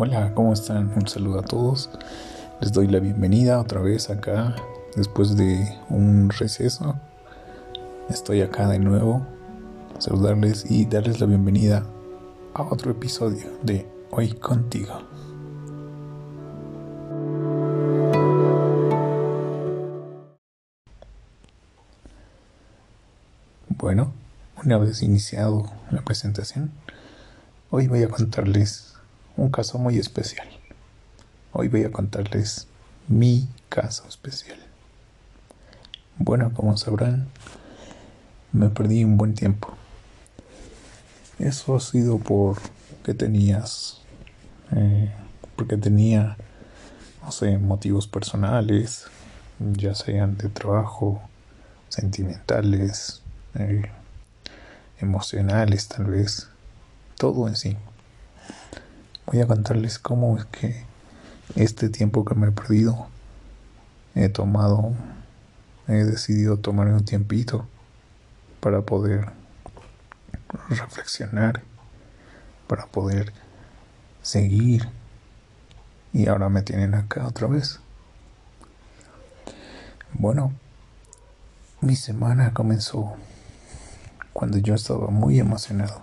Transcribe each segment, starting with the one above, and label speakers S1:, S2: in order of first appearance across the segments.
S1: Hola, ¿cómo están? Un saludo a todos. Les doy la bienvenida otra vez acá después de un receso. Estoy acá de nuevo. Saludarles y darles la bienvenida a otro episodio de Hoy contigo. Bueno, una vez iniciado la presentación, hoy voy a contarles un caso muy especial. Hoy voy a contarles mi caso especial. Bueno, como sabrán, me perdí un buen tiempo. Eso ha sido por que tenías, eh, porque tenía, no sé, motivos personales, ya sean de trabajo, sentimentales, eh, emocionales tal vez, todo en sí. Voy a contarles cómo es que este tiempo que me he perdido he tomado, he decidido tomar un tiempito para poder reflexionar, para poder seguir y ahora me tienen acá otra vez. Bueno, mi semana comenzó cuando yo estaba muy emocionado.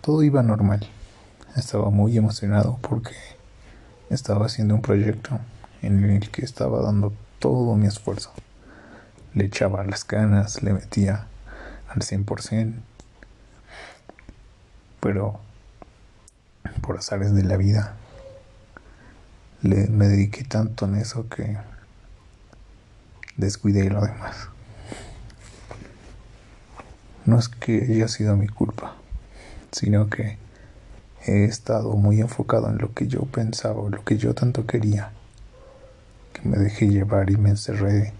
S1: Todo iba normal. Estaba muy emocionado porque estaba haciendo un proyecto en el que estaba dando todo mi esfuerzo. Le echaba las ganas, le metía al 100%. Pero por azares de la vida, le, me dediqué tanto en eso que descuidé lo demás. No es que haya sido mi culpa, sino que he estado muy enfocado en lo que yo pensaba, lo que yo tanto quería, que me dejé llevar y me encerré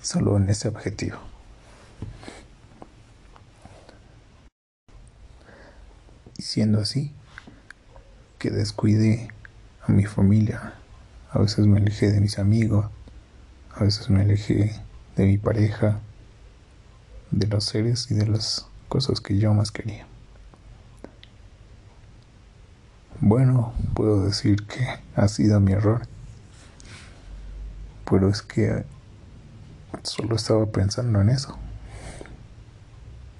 S1: solo en ese objetivo. Y siendo así, que descuidé a mi familia, a veces me alejé de mis amigos, a veces me alejé de mi pareja, de los seres y de las cosas que yo más quería. Bueno, puedo decir que ha sido mi error, pero es que solo estaba pensando en eso.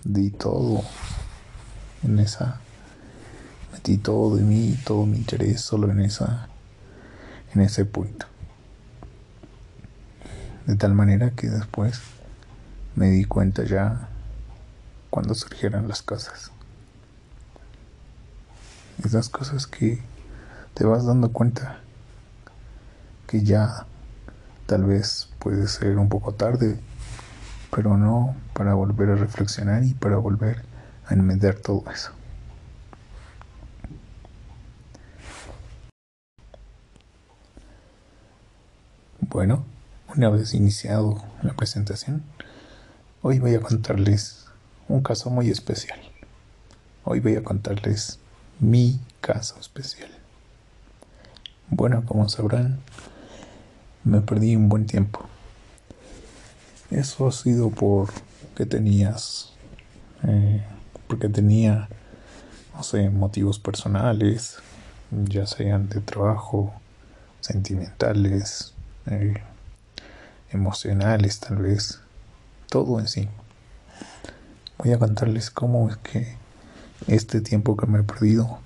S1: Di todo en esa, metí todo de mí, todo mi interés solo en esa, en ese punto. De tal manera que después me di cuenta ya cuando surgieron las cosas. Esas cosas que te vas dando cuenta que ya tal vez puede ser un poco tarde, pero no para volver a reflexionar y para volver a enmendar todo eso. Bueno, una vez iniciado la presentación, Hoy voy a contarles un caso muy especial. Hoy voy a contarles mi caso especial. Bueno, como sabrán, me perdí un buen tiempo. Eso ha sido por que tenías, eh, porque tenía, no sé, motivos personales, ya sean de trabajo, sentimentales, eh, emocionales tal vez todo en sí. Voy a contarles cómo es que este tiempo que me he perdido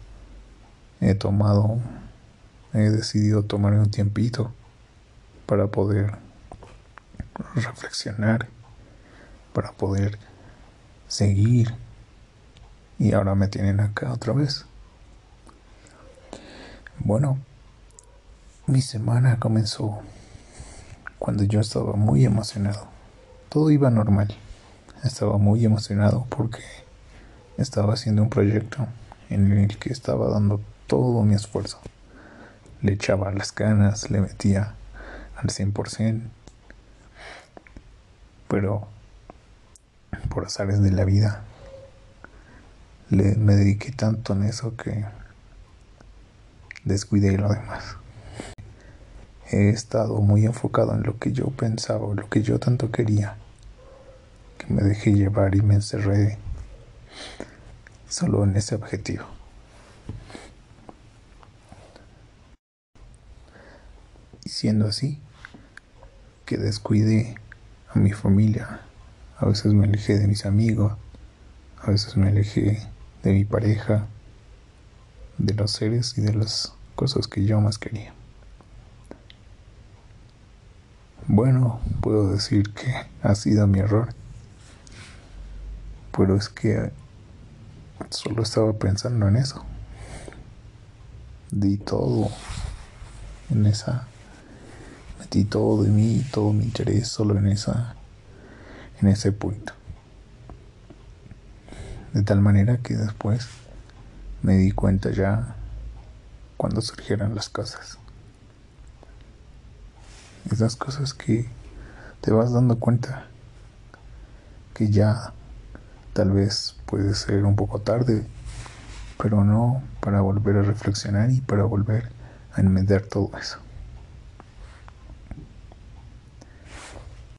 S1: he tomado, he decidido tomar un tiempito para poder reflexionar, para poder seguir y ahora me tienen acá otra vez. Bueno, mi semana comenzó cuando yo estaba muy emocionado todo iba normal. Estaba muy emocionado porque estaba haciendo un proyecto en el que estaba dando todo mi esfuerzo. Le echaba las ganas, le metía al 100%. Pero por azares de la vida, le, me dediqué tanto en eso que descuidé lo demás he estado muy enfocado en lo que yo pensaba, lo que yo tanto quería, que me dejé llevar y me encerré solo en ese objetivo. Y siendo así, que descuide a mi familia, a veces me alejé de mis amigos, a veces me alejé de mi pareja, de los seres y de las cosas que yo más quería. Bueno, puedo decir que ha sido mi error, pero es que solo estaba pensando en eso. Di todo en esa metí todo de mí, todo mi interés solo en esa en ese punto. De tal manera que después me di cuenta ya cuando surgieran las cosas. Esas cosas que te vas dando cuenta que ya tal vez puede ser un poco tarde, pero no para volver a reflexionar y para volver a enmendar todo eso.